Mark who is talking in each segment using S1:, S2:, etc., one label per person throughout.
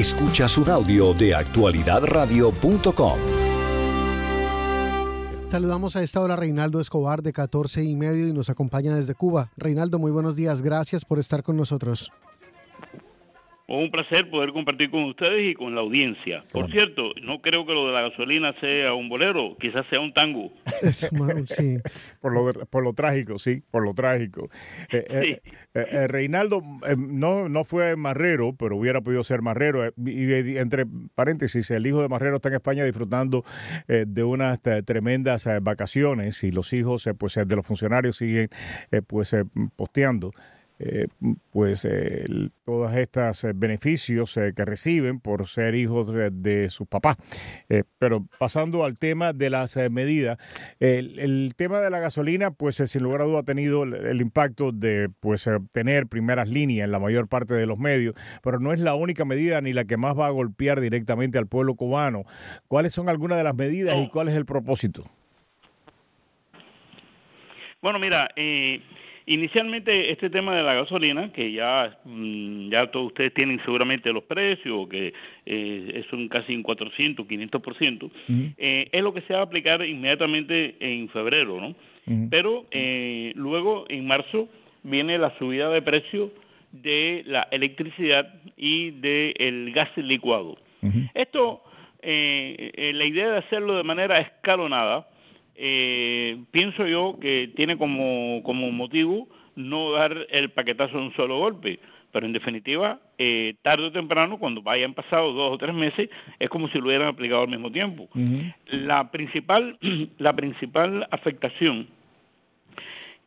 S1: Escuchas un audio de actualidadradio.com.
S2: Saludamos a esta hora a Reinaldo Escobar de 14 y medio y nos acompaña desde Cuba. Reinaldo, muy buenos días. Gracias por estar con nosotros
S3: un placer poder compartir con ustedes y con la audiencia. Por cierto, no creo que lo de la gasolina sea un bolero, quizás sea un tango.
S4: sí. por, lo, por lo trágico, sí, por lo trágico. Eh, eh, eh, Reinaldo no, no fue marrero, pero hubiera podido ser marrero. Y, entre paréntesis, el hijo de marrero está en España disfrutando de unas tremendas vacaciones y los hijos pues, de los funcionarios siguen pues posteando. Eh, pues eh, todos estos eh, beneficios que reciben por ser hijos de, sus papás. pero pasando al tema de las medidas, el, tema de la gasolina, pues sin lugar a duda ha tenido el, impacto de pues tener primeras líneas en la mayor parte de los medios, pero no es la única medida ni la que más va a golpear directamente al pueblo cubano. ¿Cuáles son algunas de las medidas y cuál es el propósito?
S3: Bueno, mira, eh, Inicialmente este tema de la gasolina, que ya, mm, ya todos ustedes tienen seguramente los precios, que eh, son casi un 400, 500%, eh, es lo que se va a aplicar inmediatamente en febrero, ¿no? Pero eh, luego en marzo viene la subida de precio de la electricidad y del gas licuado. Esto, la idea de hacerlo de manera escalonada, eh, pienso yo que tiene como, como motivo no dar el paquetazo de un solo golpe. Pero en definitiva, eh, tarde o temprano, cuando hayan pasado dos o tres meses, es como si lo hubieran aplicado al mismo tiempo. La principal, la principal afectación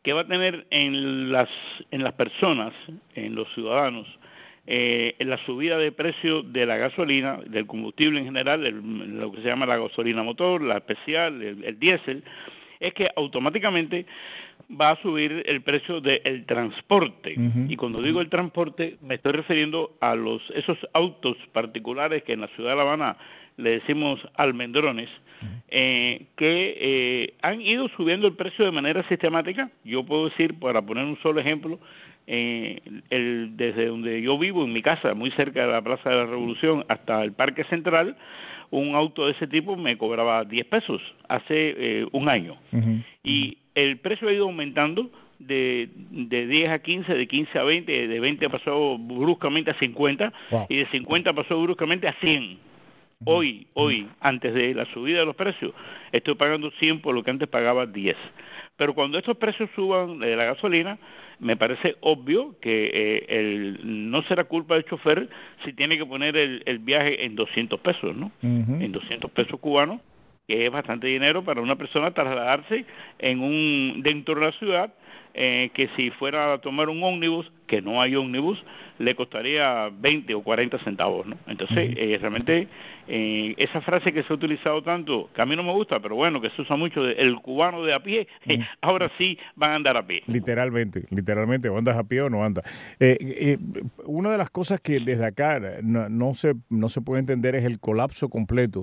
S3: que va a tener en las, en las personas, en los ciudadanos, eh, la subida de precio de la gasolina, del combustible en general, lo que se llama la gasolina motor, la especial, el, diésel, es que automáticamente va a subir el precio del transporte. Y cuando digo el transporte, me estoy refiriendo a los esos autos particulares que en la ciudad de La Habana le decimos almendrones, eh, que eh, han ido subiendo el precio de manera sistemática. Yo puedo decir, para poner un solo ejemplo, eh, el, desde donde yo vivo, en mi casa, muy cerca de la Plaza de la Revolución, hasta el Parque Central, un auto de ese tipo me cobraba 10 pesos hace eh, un año. Y el precio ha ido aumentando de, de 10 a 15, de 15 a 20, de 20 pasó bruscamente a 50 y de 50 pasó bruscamente a 100. Hoy, hoy, antes de la subida de los precios, estoy pagando 100 por lo que antes pagaba 10. Pero cuando estos precios suban de la gasolina, me parece obvio que eh, el, no será culpa del chofer si tiene que poner el, viaje en 200 pesos, ¿no? En 200 pesos cubanos, que es bastante dinero para una persona trasladarse en un dentro de la ciudad, eh, que si fuera a tomar un ómnibus, que no hay ómnibus, le costaría 20 o 40 centavos, ¿no? Entonces, eh, realmente, eh, esa frase que se ha utilizado tanto, que a mí no me gusta, pero bueno, que se usa mucho, de, el cubano de a pie, ahora sí van a andar a pie.
S4: Literalmente, literalmente, o andas a pie o no andas. Eh, una de las cosas que desde acá no, no, se, no se puede entender es el colapso completo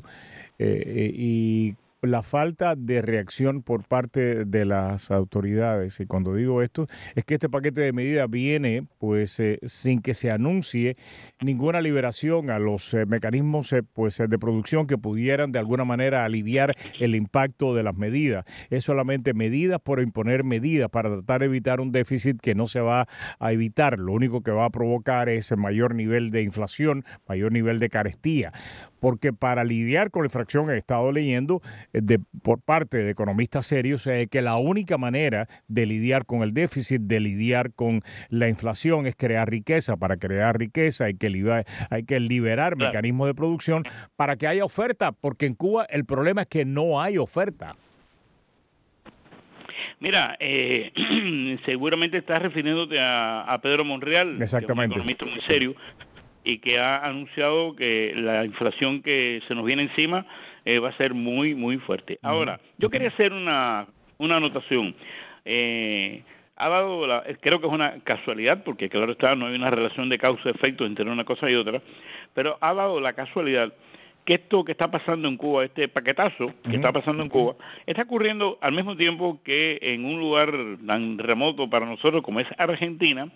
S4: y la falta de reacción por parte de las autoridades. Y cuando digo esto, es que este paquete de medidas viene pues eh, sin que se anuncie ninguna liberación a los eh, mecanismos eh, pues de producción que pudieran de alguna manera aliviar el impacto de las medidas. Es solamente medidas por imponer medidas para tratar de evitar un déficit que no se va a evitar. Lo único que va a provocar es mayor nivel de inflación, mayor nivel de carestía. Porque para lidiar con la infracción he estado leyendo de, por parte de economistas serios es que la única manera de lidiar con el déficit, de lidiar con la inflación, es crear riqueza. Para crear riqueza hay que, liberar, hay que liberar mecanismos de producción para que haya oferta, porque en Cuba el problema es que no hay oferta.
S3: Mira, eh, seguramente estás refiriéndote a, Pedro Monreal,
S4: Exactamente.
S3: un economista muy serio, y que ha anunciado que la inflación que se nos viene encima eh, va a ser muy, muy fuerte. Ahora, yo quería hacer una, una anotación. Eh, ha dado, la, creo que es una casualidad, porque claro está, no hay una relación de causa-efecto entre una cosa y otra, pero ha dado la casualidad que esto que está pasando en Cuba, este paquetazo que está pasando en Cuba, está ocurriendo al mismo tiempo que en un lugar tan remoto para nosotros como es Argentina,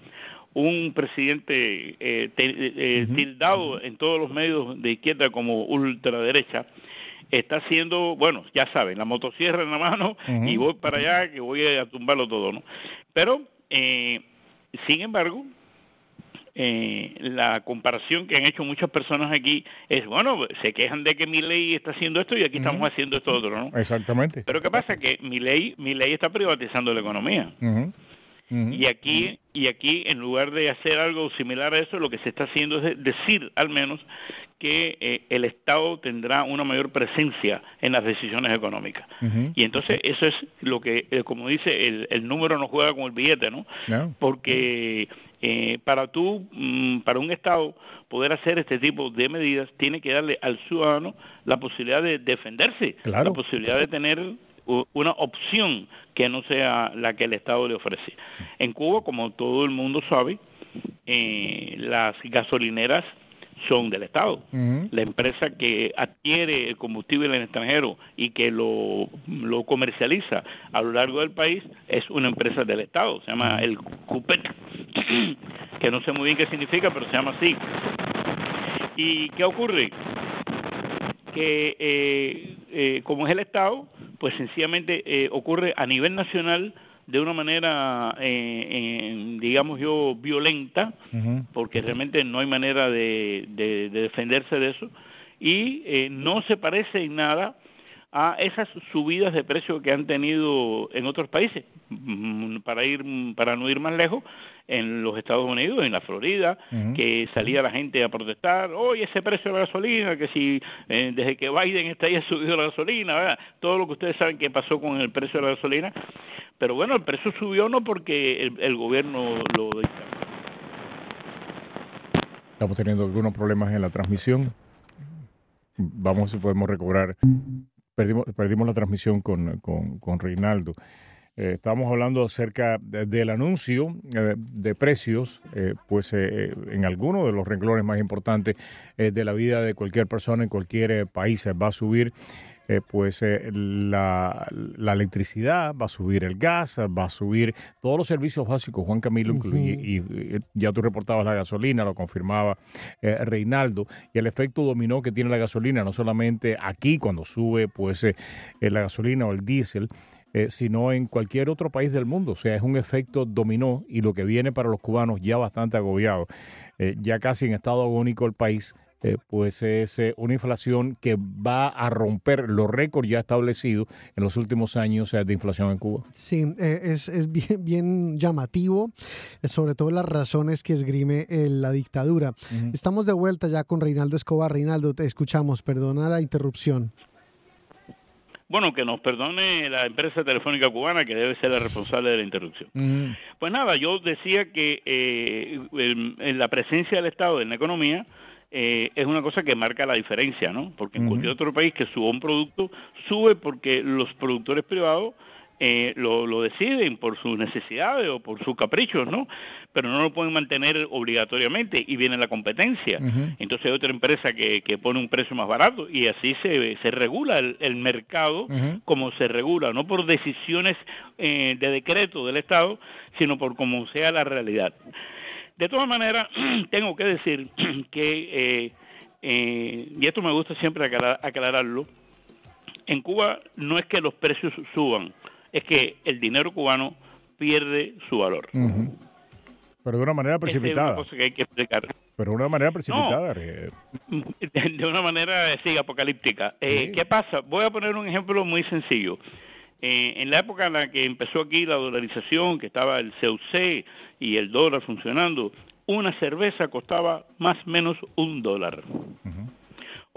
S3: un presidente eh, eh, tildado en todos los medios de izquierda como ultraderecha, está haciendo, bueno, ya saben, la motosierra en la mano y voy para allá que voy a tumbarlo todo, ¿no? Pero, eh, sin embargo, eh, la comparación que han hecho muchas personas aquí es, bueno, se quejan de que mi ley está haciendo esto y aquí estamos haciendo esto otro, ¿no?
S4: Exactamente.
S3: Pero ¿qué pasa? Que mi ley, mi ley está privatizando la economía. Y aquí, y aquí, en lugar de hacer algo similar a eso, lo que se está haciendo es decir, al menos, que eh, el Estado tendrá una mayor presencia en las decisiones económicas. Y entonces eso es lo que, eh, como dice, el, número no juega con el billete, ¿no? Porque eh, para tú, mm, para un Estado poder hacer este tipo de medidas, tiene que darle al ciudadano la posibilidad de defenderse, la posibilidad de tener una opción que no sea la que el Estado le ofrece. En Cuba, como todo el mundo sabe, eh, las gasolineras son del Estado. La empresa que adquiere el combustible en el extranjero y que lo, lo, comercializa a lo largo del país es una empresa del Estado, se llama el CUPET, que no sé muy bien qué significa, pero se llama así. ¿Y qué ocurre? Que eh, eh, como es el Estado, pues sencillamente eh, ocurre a nivel nacional de una manera, eh, digamos yo, violenta, porque realmente no hay manera de, defenderse de eso, y eh, no se parece en nada a esas subidas de precio que han tenido en otros países. Mm, para ir para no ir más lejos, en los Estados Unidos, en la Florida, que salía la gente a protestar, hoy ese precio de la gasolina, que si eh, desde que Biden está ahí ha subido la gasolina, todo lo que ustedes saben que pasó con el precio de la gasolina, pero bueno, el precio subió no porque el, el gobierno lo
S4: Estamos teniendo algunos problemas en la transmisión. Vamos si podemos recobrar perdimos, perdimos la transmisión con, con, Reinaldo. Eh, estábamos hablando acerca del anuncio eh, de precios, eh, pues en alguno de los renglones más importantes de la vida de cualquier persona en cualquier país. Va a subir eh, pues eh, la, electricidad, va a subir el gas, va a subir todos los servicios básicos, Juan Camilo, y, ya tú reportabas la gasolina, lo confirmaba eh, Reinaldo, y el efecto dominó que tiene la gasolina, no solamente aquí cuando sube pues la gasolina o el diésel, sino en cualquier otro país del mundo. O sea, es un efecto dominó y lo que viene para los cubanos ya bastante agobiado, ya casi en estado agónico el país eh, pues es eh, una inflación que va a romper los récords ya establecidos en los últimos años eh, de inflación en Cuba.
S2: Sí, es, es bien, bien, llamativo, sobre todo las razones que esgrime la dictadura. Estamos de vuelta ya con Reinaldo Escobar. Reinaldo, te escuchamos, perdona la interrupción.
S3: Bueno, que nos perdone la empresa telefónica cubana que debe ser la responsable de la interrupción. Pues nada, yo decía que en la presencia del Estado en la economía eh, es una cosa que marca la diferencia, ¿no? Porque en cualquier otro país que suba un producto, sube porque los productores privados eh, lo, deciden por sus necesidades o por sus caprichos, ¿no? Pero no lo pueden mantener obligatoriamente y viene la competencia. Entonces hay otra empresa que, que, pone un precio más barato y así se, se regula el, mercado como se regula, no por decisiones eh, de decreto del Estado, sino por como sea la realidad. De todas maneras, tengo que decir que, eh, eh, y esto me gusta siempre aclararlo, en Cuba no es que los precios suban, es que el dinero cubano pierde su valor.
S4: Pero de una manera precipitada.
S3: Es una cosa que hay que explicar.
S4: Pero de una manera precipitada.
S3: de una manera, sí, apocalíptica. Eh, ¿Qué pasa? Voy a poner un ejemplo muy sencillo. Eh, en la época en la que empezó aquí la dolarización, que estaba el CUC y el dólar funcionando, una cerveza costaba más o menos un dólar.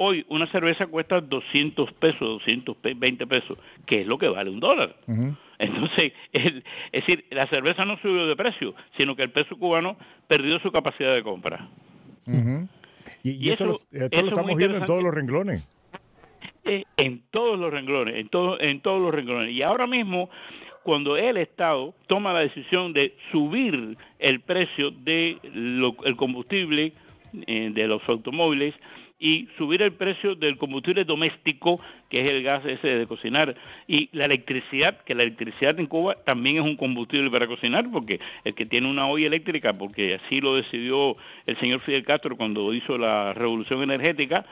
S3: Hoy una cerveza cuesta 200 pesos, 220 pesos, que es lo que vale un dólar. Entonces, es decir, la cerveza no subió de precio, sino que el peso cubano perdió su capacidad de compra.
S4: Y, esto, lo, estamos viendo en todos los renglones
S3: en todos los renglones, en, todo, en todos los renglones. Y ahora mismo, cuando el Estado toma la decisión de subir el precio del el combustible eh, de los automóviles y subir el precio del combustible doméstico, que es el gas ese de cocinar, y la electricidad, que la electricidad en Cuba también es un combustible para cocinar, porque el que tiene una olla eléctrica, porque así lo decidió el señor Fidel Castro cuando hizo la revolución energética,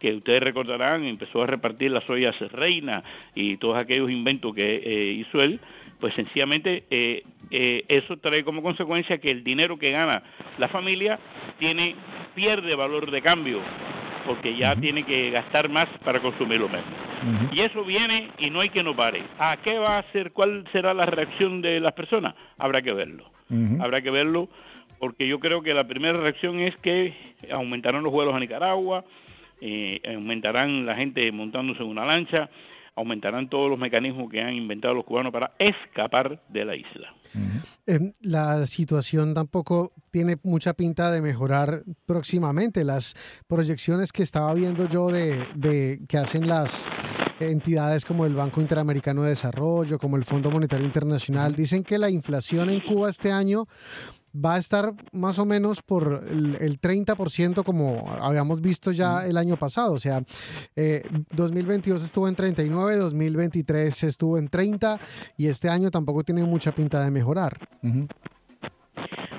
S3: que ustedes recordarán, empezó a repartir las ollas reina y todos aquellos inventos que eh, hizo él, pues sencillamente eh, eh, eso trae como consecuencia que el dinero que gana la familia tiene pierde valor de cambio porque ya tiene que gastar más para consumirlo menos. Y eso viene y no hay que no pare. ¿A qué va a ser? ¿Cuál será la reacción de las personas? Habrá que verlo. Habrá que verlo porque yo creo que la primera reacción es que aumentarán los vuelos a Nicaragua, eh, aumentarán la gente montándose en una lancha, aumentarán todos los mecanismos que han inventado los cubanos para escapar de la isla.
S2: Em, la situación tampoco tiene mucha pinta de mejorar próximamente. Las proyecciones que estaba viendo yo de, de que hacen las entidades como el Banco Interamericano de Desarrollo, como el Fondo Monetario Internacional, dicen que la inflación en Cuba este año va a estar más o menos por el, 30% como habíamos visto ya el año pasado. O sea, 2022 eh, estuvo en 39, 2023 estuvo en 30 y este año tampoco tiene mucha pinta de mejorar.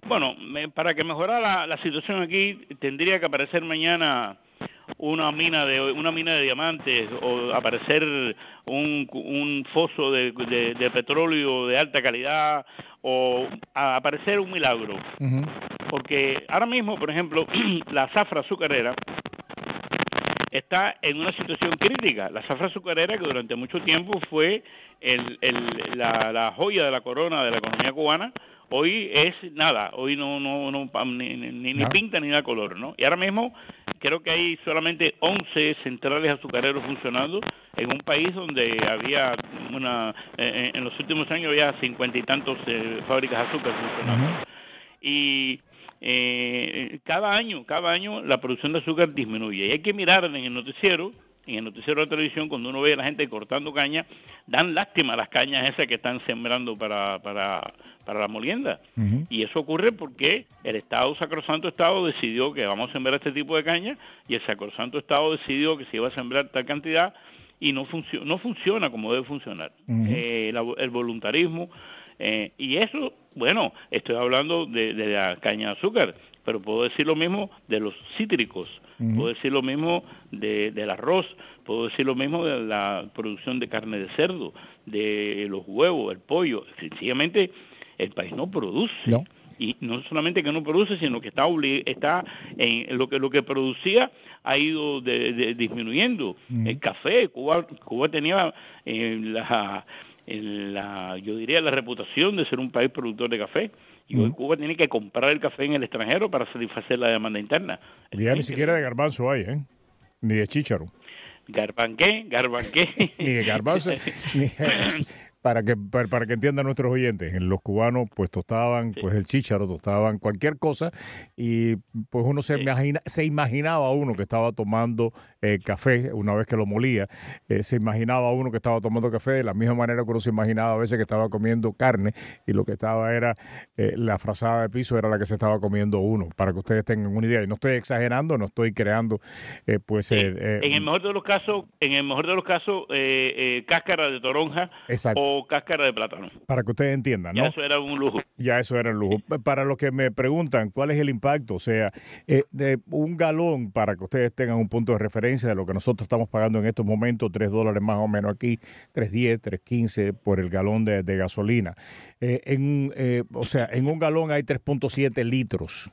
S3: Bueno, para que mejorara la, situación aquí tendría que aparecer mañana una mina de una mina de diamantes o aparecer un, un foso de, de, petróleo de alta calidad o aparecer un milagro. Porque ahora mismo, por ejemplo, la zafra azucarera está en una situación crítica. La zafra azucarera, que durante mucho tiempo fue el, el, la, la, joya de la corona de la economía cubana, hoy es nada, hoy no, no, no ni, ni, pinta ni da color, ¿no? Y ahora mismo creo que hay solamente 11 centrales azucareros funcionando en un país donde había una, eh, en los últimos años había cincuenta y tantos eh, fábricas de azúcar funcionando. Y eh, cada año, cada año la producción de azúcar disminuye. Y hay que mirar en el noticiero en el noticiero de televisión, cuando uno ve a la gente cortando caña, dan lástima las cañas esas que están sembrando para, para, para la molienda. Y eso ocurre porque el Estado, Sacrosanto Estado, decidió que vamos a sembrar este tipo de caña y el Sacrosanto Estado decidió que se iba a sembrar tal cantidad y no, no funciona como debe funcionar. Eh, el voluntarismo. Eh, y eso, bueno, estoy hablando de, de la caña de azúcar pero puedo decir lo mismo de los cítricos, puedo decir lo mismo de, del arroz, puedo decir lo mismo de la producción de carne de cerdo, de los huevos, el pollo. Sencillamente el país no produce. Y no solamente que no produce, sino que está está en lo que lo que producía ha ido disminuyendo. El café, Cuba, Cuba tenía eh, la, la, yo diría la reputación de ser un país productor de café y hoy Cuba tiene que comprar el café en el extranjero para satisfacer la demanda interna.
S4: Ya ni siquiera de garbanzo hay, ¿eh? Ni de chícharo.
S3: ¿Garbanqué? ¿Garbanqué?
S4: ni de garbanzo, ni, para que para, que entiendan nuestros oyentes, los cubanos pues tostaban pues el chícharo, tostaban cualquier cosa y pues uno se imagina se imaginaba uno que estaba tomando eh, café una vez que lo molía, eh, se imaginaba uno que estaba tomando café de la misma manera que uno se imaginaba a veces que estaba comiendo carne y lo que estaba era eh, la frazada de piso era la que se estaba comiendo uno, para que ustedes tengan una idea. Y no estoy exagerando, no estoy creando pues
S3: en el mejor de los casos, en el mejor de los casos cáscara de toronja
S4: Exacto
S3: cáscara de plátano.
S4: Para que ustedes entiendan, ¿no?
S3: Ya eso era un lujo.
S4: Ya eso era un lujo. Para los que me preguntan cuál es el impacto, o sea, eh, de un galón, para que ustedes tengan un punto de referencia de lo que nosotros estamos pagando en estos momentos, 3 dólares más o menos aquí, 3.10, 3.15 por el galón de, gasolina. Eh, en, eh, o sea, en un galón hay 3.7 litros.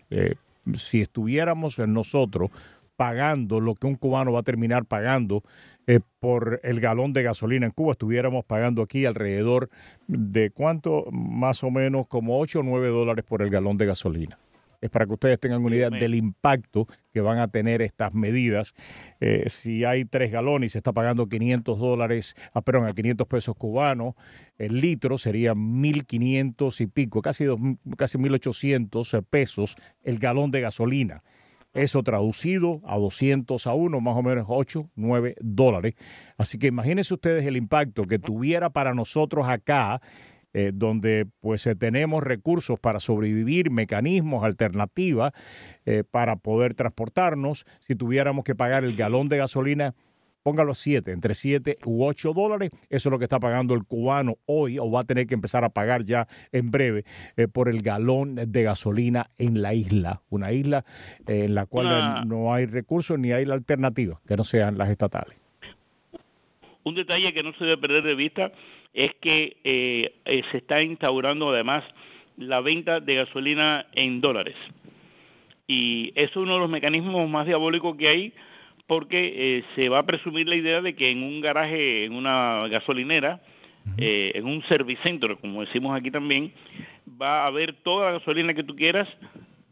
S4: si estuviéramos nosotros pagando lo que un cubano va a terminar pagando eh, por el galón de gasolina en Cuba, estuviéramos pagando aquí alrededor de cuánto, más o menos como 8 o 9 dólares por el galón de gasolina. Es para que ustedes tengan una idea del impacto que van a tener estas medidas. Eh, si hay tres galones y se está pagando 500 dólares, ah, perdón, a 500 pesos cubanos, el litro sería 1.500 y pico, casi, dos, casi 1.800 pesos el galón de gasolina. Eso traducido a 200 a 1, más o menos 8, 9 dólares. Así que imagínense ustedes el impacto que tuviera para nosotros acá eh, donde pues tenemos recursos para sobrevivir, mecanismos, alternativas para poder transportarnos. Si tuviéramos que pagar el galón de gasolina póngalo a 7, entre 7 u 8 dólares. Eso es lo que está pagando el cubano hoy o va a tener que empezar a pagar ya en breve eh, por el galón de gasolina en la isla. Una isla eh, en la cual no hay recursos ni hay la alternativa que no sean las estatales.
S3: Un detalle que no se debe perder de vista es que eh, se está instaurando además la venta de gasolina en dólares. Y eso es uno de los mecanismos más diabólicos que hay porque eh, se va a presumir la idea de que en un garaje, en una gasolinera, eh, en un servicentro, como decimos aquí también, va a haber toda la gasolina que tú quieras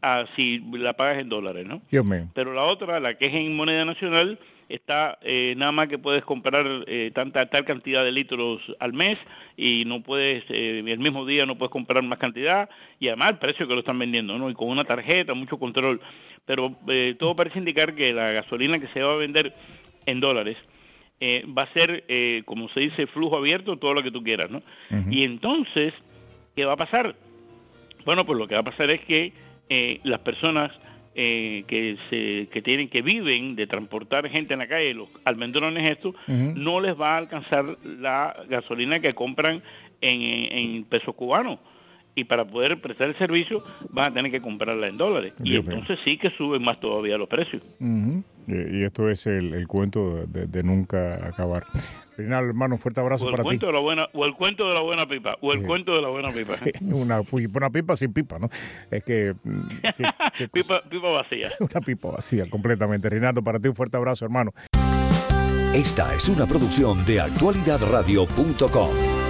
S3: ah, si la pagas en dólares, ¿no?
S4: Dios mío.
S3: Pero la otra, la que es en moneda nacional, está eh, nada más que puedes comprar tanta tal cantidad de litros al mes y no puedes el mismo día no puedes comprar más cantidad y además el precio que lo están vendiendo no y con una tarjeta mucho control pero eh, todo parece indicar que la gasolina que se va a vender en dólares eh, va a ser, eh, como se dice, flujo abierto, todo lo que tú quieras, ¿no? Y entonces, ¿qué va a pasar? Bueno, pues lo que va a pasar es que las personas que se que tienen que viven de transportar gente en la calle, los almendrones estos, no les va a alcanzar la gasolina que compran en, en pesos cubanos y para poder prestar el servicio van a tener que comprarla en dólares. y entonces sí que suben más todavía los precios.
S4: y, esto es el, cuento de, nunca acabar. Final, hermano, un fuerte abrazo para
S3: ti. De la buena, o el cuento de la buena pipa, o el cuento de la buena pipa.
S4: una, una, pipa sin pipa, ¿no? Es que...
S3: Pipa, pipa vacía.
S4: una pipa vacía, completamente. Rinaldo, para ti un fuerte abrazo, hermano.
S1: Esta es una producción de actualidadradio.com.